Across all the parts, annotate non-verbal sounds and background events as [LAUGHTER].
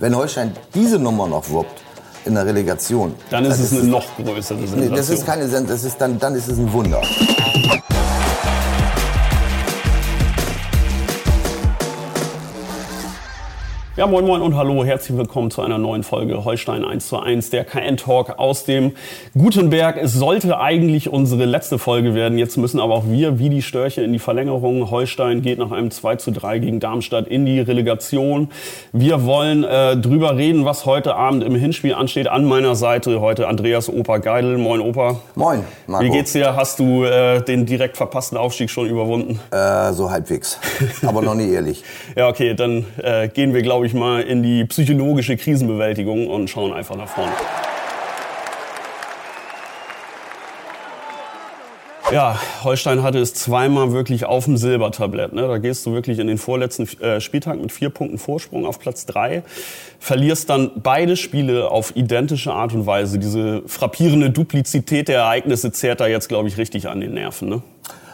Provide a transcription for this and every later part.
Wenn Holstein diese Nummer noch wuppt in der Relegation, dann ist es eine noch größere Sensation. Nee, das ist keine Sensation, das ist dann, dann ist es ein Wunder. Ja, moin moin und hallo, herzlich willkommen zu einer neuen Folge Holstein 1 zu 1, der KN-Talk aus dem Gutenberg. Es sollte eigentlich unsere letzte Folge werden, jetzt müssen aber auch wir wie die Störche in die Verlängerung. Holstein geht nach einem 2 zu 3 gegen Darmstadt in die Relegation. Wir wollen äh, drüber reden, was heute Abend im Hinspiel ansteht. An meiner Seite heute Andreas Opa Geidel. Moin Opa. Moin, Marco. Wie geht's dir? Hast du äh, den direkt verpassten Aufstieg schon überwunden? Äh, so halbwegs, aber noch nie ehrlich. [LAUGHS] ja, okay, dann äh, gehen wir, glaube ich, ich mal, in die psychologische Krisenbewältigung und schauen einfach nach vorne. Ja, Holstein hatte es zweimal wirklich auf dem Silbertablett. Ne? Da gehst du wirklich in den vorletzten äh, Spieltag mit vier Punkten Vorsprung auf Platz drei, verlierst dann beide Spiele auf identische Art und Weise. Diese frappierende Duplizität der Ereignisse zehrt da jetzt, glaube ich, richtig an den Nerven. Ne?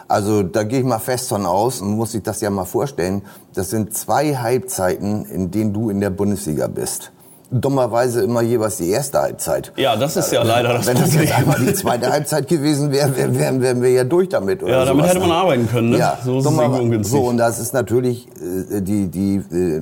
Also da gehe ich mal fest von aus und muss sich das ja mal vorstellen. Das sind zwei Halbzeiten, in denen du in der Bundesliga bist. Dummerweise immer jeweils die erste Halbzeit. Ja, das ist ja leider das Wenn das jetzt einmal die zweite Halbzeit gewesen wäre, wären, wären wir ja durch damit. Oder ja, damit sowas. hätte man arbeiten können. Ne? Ja, so ist dummer. So, und das ist natürlich äh, die, die, äh,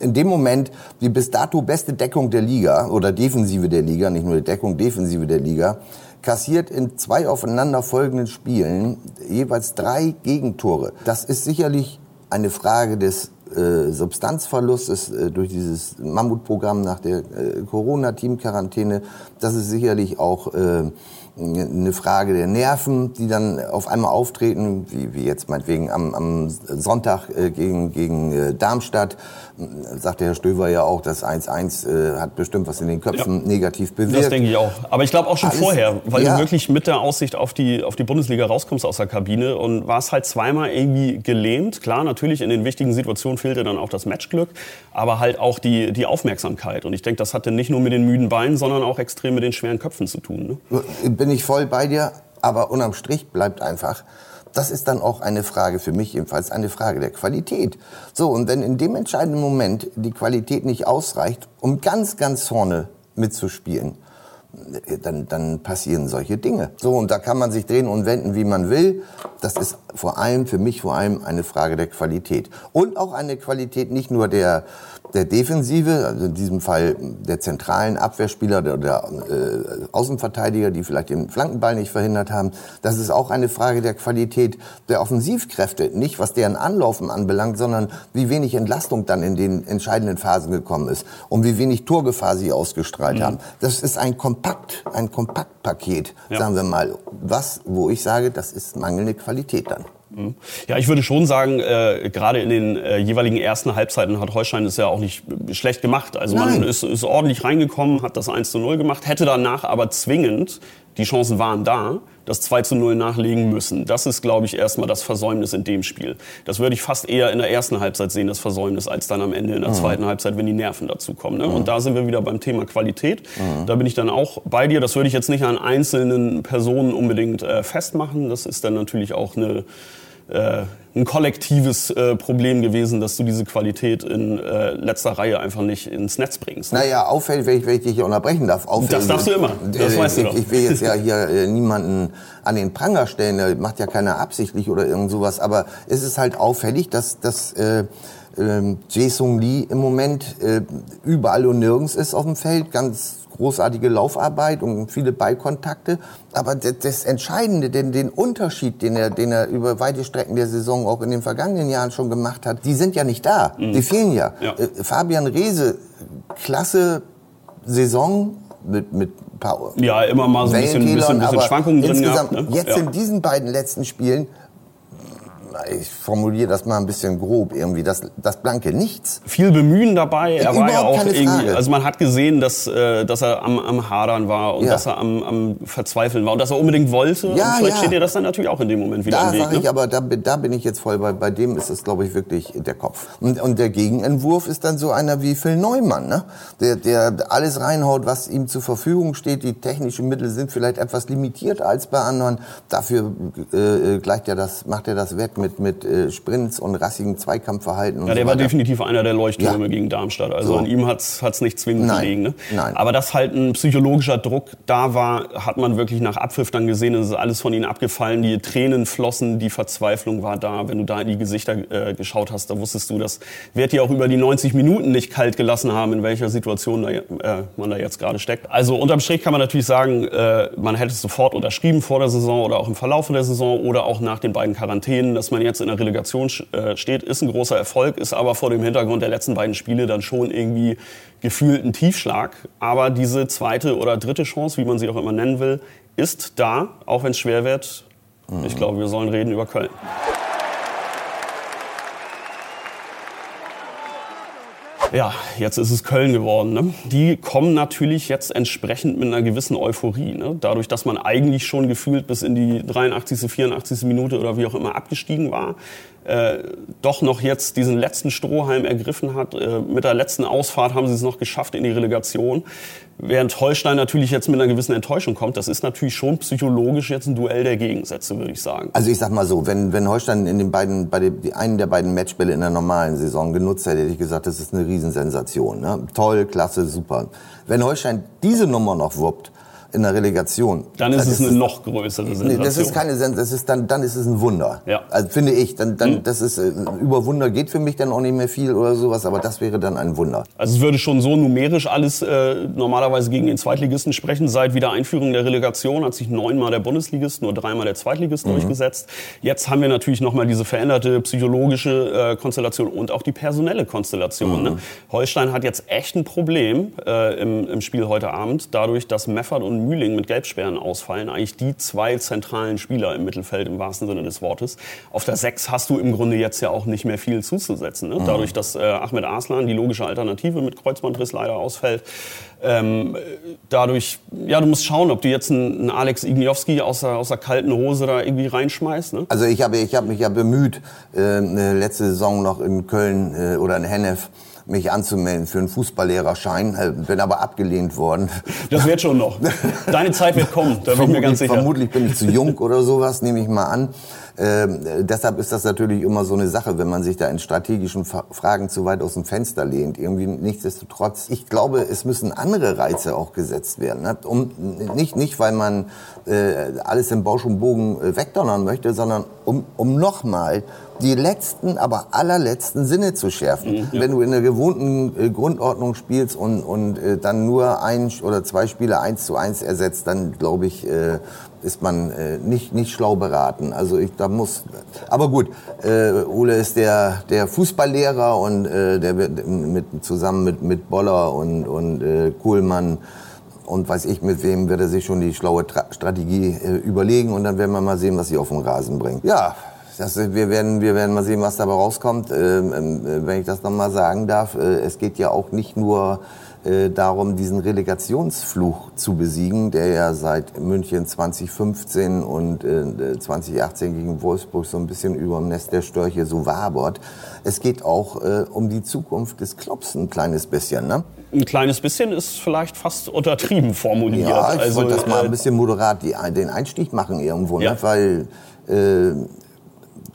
in dem Moment die bis dato beste Deckung der Liga oder Defensive der Liga, nicht nur die Deckung, Defensive der Liga kassiert in zwei aufeinanderfolgenden Spielen jeweils drei Gegentore. Das ist sicherlich eine Frage des äh, Substanzverlustes äh, durch dieses Mammutprogramm nach der äh, Corona-Team-Quarantäne. Das ist sicherlich auch eine Frage der Nerven, die dann auf einmal auftreten, wie, wie jetzt meinetwegen am, am Sonntag gegen, gegen Darmstadt. Sagt der Herr Stöver ja auch, das 1-1 äh, hat bestimmt was in den Köpfen ja. negativ bewirkt. Das denke ich auch. Aber ich glaube auch schon Alles, vorher, weil ja. du wirklich mit der Aussicht auf die, auf die Bundesliga rauskommst aus der Kabine und warst halt zweimal irgendwie gelähmt. Klar, natürlich in den wichtigen Situationen fehlte dann auch das Matchglück, aber halt auch die, die Aufmerksamkeit. Und ich denke, das hatte nicht nur mit den müden Beinen, sondern auch extrem mit den schweren Köpfen zu tun. Ne? bin ich voll bei dir, aber unterm Strich bleibt einfach, das ist dann auch eine Frage für mich jedenfalls, eine Frage der Qualität. So, und wenn in dem entscheidenden Moment die Qualität nicht ausreicht, um ganz, ganz vorne mitzuspielen, dann, dann passieren solche Dinge. So, und da kann man sich drehen und wenden, wie man will. Das ist vor allem, für mich vor allem eine Frage der Qualität. Und auch eine Qualität nicht nur der, der Defensive, also in diesem Fall der zentralen Abwehrspieler oder der äh, Außenverteidiger, die vielleicht den Flankenball nicht verhindert haben. Das ist auch eine Frage der Qualität der Offensivkräfte, nicht was deren Anlaufen anbelangt, sondern wie wenig Entlastung dann in den entscheidenden Phasen gekommen ist und wie wenig Torgefahr sie ausgestrahlt mhm. haben. Das ist ein Kompakt, ein Kompaktpaket, ja. sagen wir mal, was, wo ich sage, das ist mangelnde Qualität dann. Ja, ich würde schon sagen, äh, gerade in den äh, jeweiligen ersten Halbzeiten hat Holstein es ja auch nicht schlecht gemacht. Also Nein. man ist, ist ordentlich reingekommen, hat das 1 zu 0 gemacht, hätte danach aber zwingend, die Chancen waren da, das 2 zu 0 nachlegen müssen. Das ist, glaube ich, erstmal das Versäumnis in dem Spiel. Das würde ich fast eher in der ersten Halbzeit sehen, das Versäumnis, als dann am Ende in der mhm. zweiten Halbzeit, wenn die Nerven dazukommen. Ne? Mhm. Und da sind wir wieder beim Thema Qualität. Mhm. Da bin ich dann auch bei dir. Das würde ich jetzt nicht an einzelnen Personen unbedingt äh, festmachen. Das ist dann natürlich auch eine äh, ein kollektives äh, Problem gewesen, dass du diese Qualität in äh, letzter Reihe einfach nicht ins Netz bringst. Ne? Naja, auffällig, wenn ich, wenn ich dich hier unterbrechen darf. Auffällig, das darfst du immer, das äh, weißt ich, du doch. Ich will jetzt ja hier äh, niemanden an den Pranger stellen, der macht ja keiner absichtlich oder irgend sowas, aber es ist halt auffällig, dass, dass äh, äh, Jae Lee im Moment äh, überall und nirgends ist auf dem Feld, ganz großartige Laufarbeit und viele Ballkontakte. Aber das, Entscheidende, den, den Unterschied, den er, den er über weite Strecken der Saison auch in den vergangenen Jahren schon gemacht hat, die sind ja nicht da. Mhm. Die fehlen ja. ja. Äh, Fabian Reese, klasse Saison mit, mit ein paar Ja, immer mal so ein bisschen, bisschen, bisschen Schwankungen drin gehabt. Ne? Jetzt ja. in diesen beiden letzten Spielen ich formuliere das mal ein bisschen grob irgendwie, das, das blanke Nichts. Viel Bemühen dabei. Er war ja auch irgendwie, also man hat gesehen, dass, äh, dass er am, am Hadern war und ja. dass er am, am Verzweifeln war und dass er unbedingt wollte. Ja, und vielleicht ja. steht dir das dann natürlich auch in dem Moment wieder da im Weg. Sag ich, ne? aber da, da bin ich jetzt voll, bei, bei dem ist es, glaube ich, wirklich der Kopf. Und, und der Gegenentwurf ist dann so einer wie Phil Neumann, ne? der, der alles reinhaut, was ihm zur Verfügung steht. Die technischen Mittel sind vielleicht etwas limitierter als bei anderen. Dafür äh, gleicht er das, macht er das wett mit mit, mit äh, Sprints und rassigen Zweikampfverhalten. Und ja, der so war definitiv einer der Leuchttürme ja. gegen Darmstadt. Also so. an ihm hat es nicht zwingend Nein. gelegen. Ne? Nein. Aber dass halt ein psychologischer Druck da war, hat man wirklich nach Abpfiff dann gesehen. Es ist alles von ihnen abgefallen. Die Tränen flossen, die Verzweiflung war da. Wenn du da in die Gesichter äh, geschaut hast, da wusstest du, das wird dir auch über die 90 Minuten nicht kalt gelassen haben, in welcher Situation da, äh, man da jetzt gerade steckt. Also unterm Strich kann man natürlich sagen, äh, man hätte es sofort unterschrieben vor der Saison oder auch im Verlauf der Saison oder auch nach den beiden Quarantänen, dass man jetzt in der Relegation äh, steht, ist ein großer Erfolg, ist aber vor dem Hintergrund der letzten beiden Spiele dann schon irgendwie gefühlt ein Tiefschlag. Aber diese zweite oder dritte Chance, wie man sie auch immer nennen will, ist da, auch wenn es schwer wird. Ich mhm. glaube, wir sollen reden über Köln. Ja, jetzt ist es Köln geworden. Ne? Die kommen natürlich jetzt entsprechend mit einer gewissen Euphorie. Ne? Dadurch, dass man eigentlich schon gefühlt bis in die 83., 84. Minute oder wie auch immer abgestiegen war, äh, doch noch jetzt diesen letzten Strohhalm ergriffen hat. Äh, mit der letzten Ausfahrt haben sie es noch geschafft in die Relegation. Während Holstein natürlich jetzt mit einer gewissen Enttäuschung kommt, das ist natürlich schon psychologisch jetzt ein Duell der Gegensätze, würde ich sagen. Also ich sag mal so, wenn, wenn Holstein in den beiden, bei den, einen der beiden Matchbälle in der normalen Saison genutzt hätte, hätte ich gesagt, das ist eine Riesensensation. Ne? Toll, klasse, super. Wenn Holstein diese Nummer noch wuppt, in der Relegation. Dann ist es eine ist, noch größere Sensation. Das ist keine Sensation, das ist dann, dann ist es ein Wunder. Ja. Also finde ich, dann, dann, mhm. das ist, äh, über Wunder geht für mich dann auch nicht mehr viel oder sowas, aber das wäre dann ein Wunder. Also es würde schon so numerisch alles äh, normalerweise gegen den Zweitligisten sprechen. Seit Wiedereinführung der Relegation hat sich neunmal der Bundesligist, nur dreimal der Zweitligist mhm. durchgesetzt. Jetzt haben wir natürlich nochmal diese veränderte psychologische äh, Konstellation und auch die personelle Konstellation. Mhm. Ne? Holstein hat jetzt echt ein Problem äh, im, im Spiel heute Abend, dadurch, dass Meffert und Mühling mit Gelbsperren ausfallen, eigentlich die zwei zentralen Spieler im Mittelfeld im wahrsten Sinne des Wortes. Auf der Sechs hast du im Grunde jetzt ja auch nicht mehr viel zuzusetzen. Ne? Mhm. Dadurch, dass äh, Ahmed Arslan, die logische Alternative mit Kreuzbandriss leider ausfällt. Ähm, dadurch, ja, du musst schauen, ob du jetzt einen, Alex Igniowski aus der, aus der kalten Hose da irgendwie reinschmeißt. Ne? Also ich habe ich hab mich ja bemüht, äh, letzte Saison noch in Köln äh, oder in Hennef mich anzumelden für einen Fußballlehrerschein, äh, bin aber abgelehnt worden. Das wird schon noch. Deine Zeit wird kommen, da bin ich mir ganz sicher. Vermutlich bin ich zu jung oder sowas, nehme ich mal an. Ähm, deshalb ist das natürlich immer so eine Sache, wenn man sich da in strategischen Fragen zu weit aus dem Fenster lehnt. Irgendwie nichtsdestotrotz, ich glaube, es müssen andere Reize auch gesetzt werden. Ne? Um, nicht, nicht, weil man äh, alles im Bausch und Bogen äh, wegdonnern möchte, sondern um, um nochmal die letzten, aber allerletzten Sinne zu schärfen. Mhm. Wenn du in der gewohnten äh, Grundordnung spielst und, und äh, dann nur ein oder zwei Spiele eins zu eins ersetzt, dann glaube ich, äh, ist man äh, nicht, nicht schlau beraten. Also ich, da muss, aber gut, äh, Ole ist der, der Fußballlehrer und äh, der wird mit, zusammen mit, mit Boller und, und äh, Kuhlmann und weiß ich mit wem wird er sich schon die schlaue Tra Strategie äh, überlegen und dann werden wir mal sehen, was sie auf den Rasen bringt. Ja, das, wir, werden, wir werden mal sehen, was dabei rauskommt. Ähm, äh, wenn ich das nochmal sagen darf, äh, es geht ja auch nicht nur äh, darum, diesen Relegationsfluch zu besiegen, der ja seit München 2015 und äh, 2018 gegen Wolfsburg so ein bisschen über dem Nest der Störche so wabert. Es geht auch äh, um die Zukunft des Clubs ein kleines bisschen. Ne? Ein kleines bisschen ist vielleicht fast untertrieben formuliert. Ja, ich also, wollte das mal ein äh, bisschen moderat die, den Einstieg machen irgendwo, ne? ja. ne? weil äh,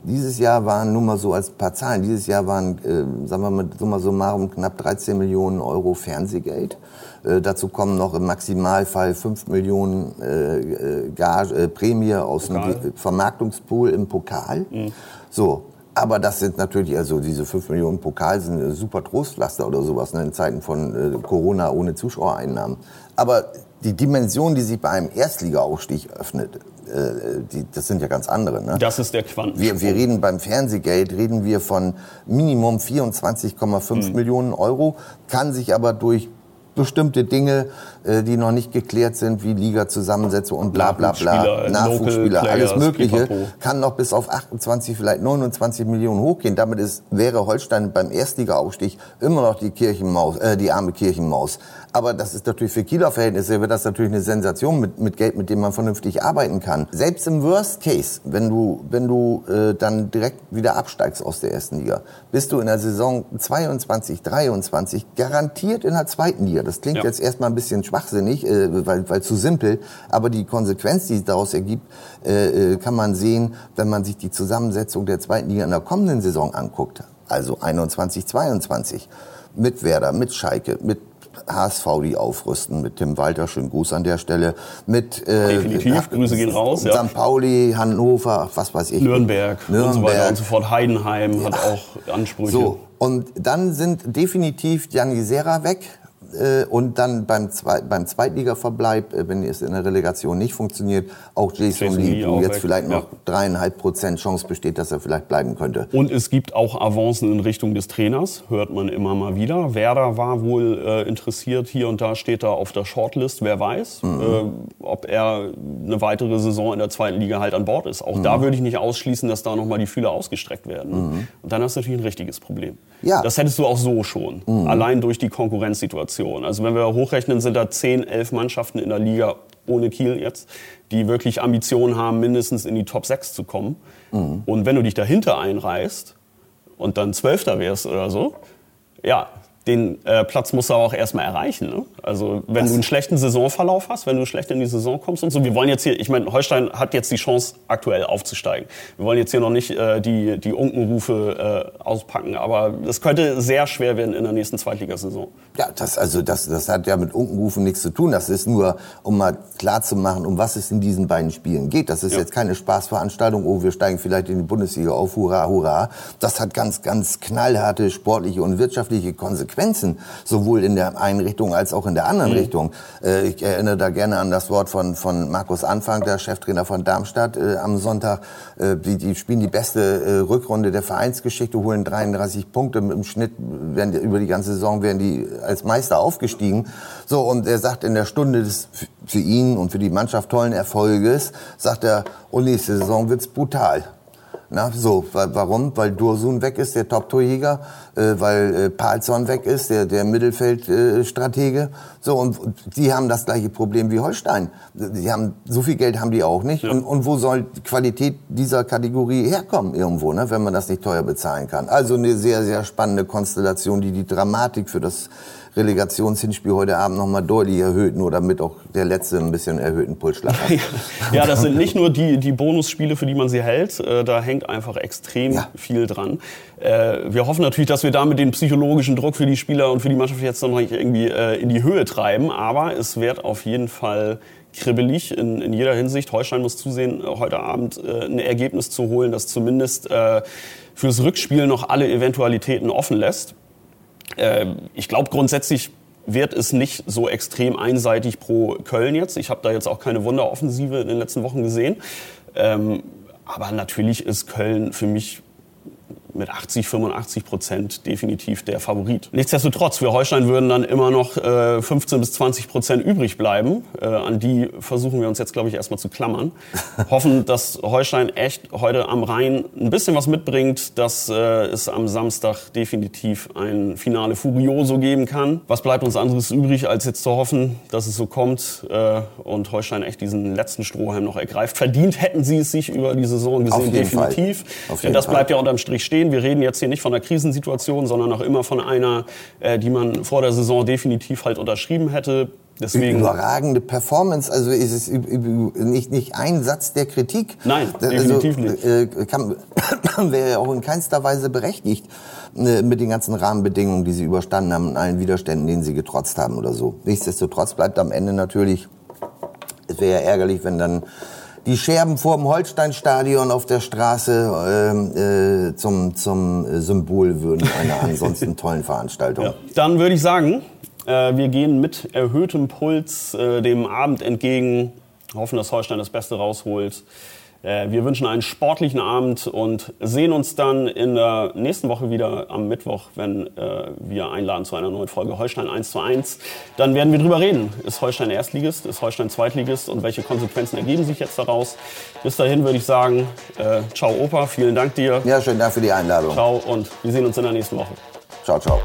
dieses Jahr waren, nur mal so als paar Zahlen, dieses Jahr waren, äh, sagen wir mal, summa summarum knapp 13 Millionen Euro Fernsehgeld. Äh, dazu kommen noch im Maximalfall 5 Millionen äh, äh, Gage, äh, Prämie aus Pokal. dem Vermarktungspool im Pokal. Mhm. So, aber das sind natürlich, also diese 5 Millionen Pokal sind super Trostpflaster oder sowas ne, in Zeiten von äh, Corona ohne Zuschauereinnahmen. Aber die Dimension, die sich bei einem Erstligaaufstieg öffnet, äh, die, das sind ja ganz andere. Ne? Das ist der Quanten. Wir, wir reden beim Fernsehgeld, reden wir von Minimum 24,5 mhm. Millionen Euro, kann sich aber durch bestimmte Dinge, äh, die noch nicht geklärt sind, wie Liga-Zusammensetzung und bla bla bla, Nachwuchsspieler, alles Mögliche, kann noch bis auf 28, vielleicht 29 Millionen hochgehen. Damit ist, wäre Holstein beim Erstliga-Aufstieg immer noch die Kirchenmaus, äh, die arme Kirchenmaus. Aber das ist natürlich für Kieler Verhältnisse wird das natürlich eine Sensation mit, mit Geld, mit dem man vernünftig arbeiten kann. Selbst im Worst Case, wenn du, wenn du äh, dann direkt wieder absteigst aus der ersten Liga, bist du in der Saison 22, 23 garantiert in der zweiten Liga. Das klingt ja. jetzt erstmal ein bisschen schwachsinnig, äh, weil, weil zu simpel, aber die Konsequenz, die es daraus ergibt, äh, äh kann man sehen, wenn man sich die Zusammensetzung der zweiten Liga in der kommenden Saison anguckt. Also 21, 22 mit Werder, mit Schalke, mit HSV, die aufrüsten, mit Tim Walter, schönen Gruß an der Stelle, mit äh, Definitiv, Grüße gehen raus. Ja. St. Pauli, Hannover, was weiß ich. Nürnberg, Nürnberg und so weiter und so fort. Heidenheim ja. hat auch Ansprüche. So, und dann sind definitiv Gianni Serra weg, äh, und dann beim, Zwei beim Zweitligaverbleib, äh, wenn es in der Relegation nicht funktioniert, auch Jason, Jason Lee, wo jetzt weg. vielleicht noch dreieinhalb ja. Prozent Chance besteht, dass er vielleicht bleiben könnte. Und es gibt auch Avancen in Richtung des Trainers, hört man immer mal wieder. Werder war wohl äh, interessiert, hier und da steht er auf der Shortlist, wer weiß, mhm. äh, ob er eine weitere Saison in der zweiten Liga halt an Bord ist. Auch mhm. da würde ich nicht ausschließen, dass da nochmal die Fühler ausgestreckt werden. Mhm. Und dann hast du natürlich ein richtiges Problem. Ja. Das hättest du auch so schon, mhm. allein durch die Konkurrenzsituation. Situation. Also wenn wir hochrechnen, sind da 10, 11 Mannschaften in der Liga ohne Kiel jetzt, die wirklich Ambitionen haben, mindestens in die Top 6 zu kommen. Mhm. Und wenn du dich dahinter einreißt und dann Zwölfter wärst oder so, ja, den äh, Platz musst du auch erstmal erreichen. Ne? Also wenn das du einen schlechten Saisonverlauf hast, wenn du schlecht in die Saison kommst und so. Wir wollen jetzt hier, ich meine, Holstein hat jetzt die Chance, aktuell aufzusteigen. Wir wollen jetzt hier noch nicht äh, die, die Unkenrufe äh, auspacken, aber es könnte sehr schwer werden in der nächsten Zweitligasaison. Ja, das, also das, das hat ja mit Unkenrufen nichts zu tun. Das ist nur, um mal klar zu machen, um was es in diesen beiden Spielen geht. Das ist ja. jetzt keine Spaßveranstaltung, oh, wir steigen vielleicht in die Bundesliga auf, hurra, hurra. Das hat ganz, ganz knallharte sportliche und wirtschaftliche Konsequenzen. Konsequenzen, sowohl in der einen Richtung als auch in der anderen mhm. Richtung. Äh, ich erinnere da gerne an das Wort von, von Markus Anfang, der Cheftrainer von Darmstadt, äh, am Sonntag. Äh, die, die spielen die beste äh, Rückrunde der Vereinsgeschichte, holen 33 Punkte. Im Schnitt werden über die ganze Saison werden die als Meister aufgestiegen. So, und er sagt in der Stunde des für ihn und für die Mannschaft tollen Erfolges, sagt er, oh, nächste Saison wird's brutal. Na, so, warum? Weil Dursun weg ist, der Top-Torjäger, äh, weil äh, Palzon weg ist, der, der Mittelfeldstratege. Äh, so, und die haben das gleiche Problem wie Holstein. Die haben, so viel Geld haben die auch nicht. Ja. Und, und wo soll die Qualität dieser Kategorie herkommen irgendwo, ne, wenn man das nicht teuer bezahlen kann? Also eine sehr, sehr spannende Konstellation, die die Dramatik für das Relegationshinspiel heute Abend noch mal deutlich erhöht, nur damit auch der letzte ein bisschen erhöhten Pulsschlag hat. [LAUGHS] ja, das sind nicht nur die, die Bonusspiele, für die man sie hält. Äh, da hängt einfach extrem ja. viel dran. Äh, wir hoffen natürlich, dass wir damit den psychologischen Druck für die Spieler und für die Mannschaft jetzt noch irgendwie äh, in die Höhe treiben. Aber es wird auf jeden Fall kribbelig in, in jeder Hinsicht. Holstein muss zusehen, heute Abend ein Ergebnis zu holen, das zumindest fürs Rückspiel noch alle Eventualitäten offen lässt. Ähm, ich glaube grundsätzlich wird es nicht so extrem einseitig pro Köln jetzt. Ich habe da jetzt auch keine Wunderoffensive in den letzten Wochen gesehen. Ähm, aber natürlich ist Köln für mich mit 80, 85 Prozent definitiv der Favorit. Nichtsdestotrotz, für Holstein würden dann immer noch äh, 15 bis 20 Prozent übrig bleiben. Äh, an die versuchen wir uns jetzt, glaube ich, erstmal zu klammern. [LAUGHS] Hoffen, dass Holstein echt heute am Rhein ein bisschen was mitbringt, dass äh, es am Samstag definitiv ein Finale Furioso geben kann. Was bleibt uns anderes übrig, als jetzt zu hoffen, dass es so kommt äh, und Holstein echt diesen letzten Strohhalm noch ergreift. Verdient hätten sie es sich über die Saison gesehen, definitiv. Denn das bleibt ja unterm Strich stehen stehen. Wir reden jetzt hier nicht von einer Krisensituation, sondern auch immer von einer, äh, die man vor der Saison definitiv halt unterschrieben hätte. Deswegen überragende Performance, also ist es nicht, nicht ein Satz der Kritik. Nein, also, definitiv nicht. Äh, kann, [COUGHS] wäre ja auch in keinster Weise berechtigt äh, mit den ganzen Rahmenbedingungen, die sie überstanden haben und allen Widerständen, denen sie getrotzt haben oder so. Nichtsdestotrotz bleibt am Ende natürlich, es wäre ja ärgerlich, wenn dann die Scherben vor dem Holsteinstadion auf der Straße äh, äh, zum, zum Symbol würden einer [LAUGHS] ansonsten tollen Veranstaltung. Ja. Dann würde ich sagen, äh, wir gehen mit erhöhtem Puls äh, dem Abend entgegen, hoffen, dass Holstein das Beste rausholt. Äh, wir wünschen einen sportlichen Abend und sehen uns dann in der nächsten Woche wieder am Mittwoch, wenn äh, wir einladen zu einer neuen Folge Holstein 1 zu 1. Dann werden wir drüber reden. Ist Holstein Erstligist? Ist Holstein Zweitligist? Und welche Konsequenzen ergeben sich jetzt daraus? Bis dahin würde ich sagen, äh, ciao Opa, vielen Dank dir. Ja, schönen Dank für die Einladung. Ciao und wir sehen uns in der nächsten Woche. Ciao, ciao.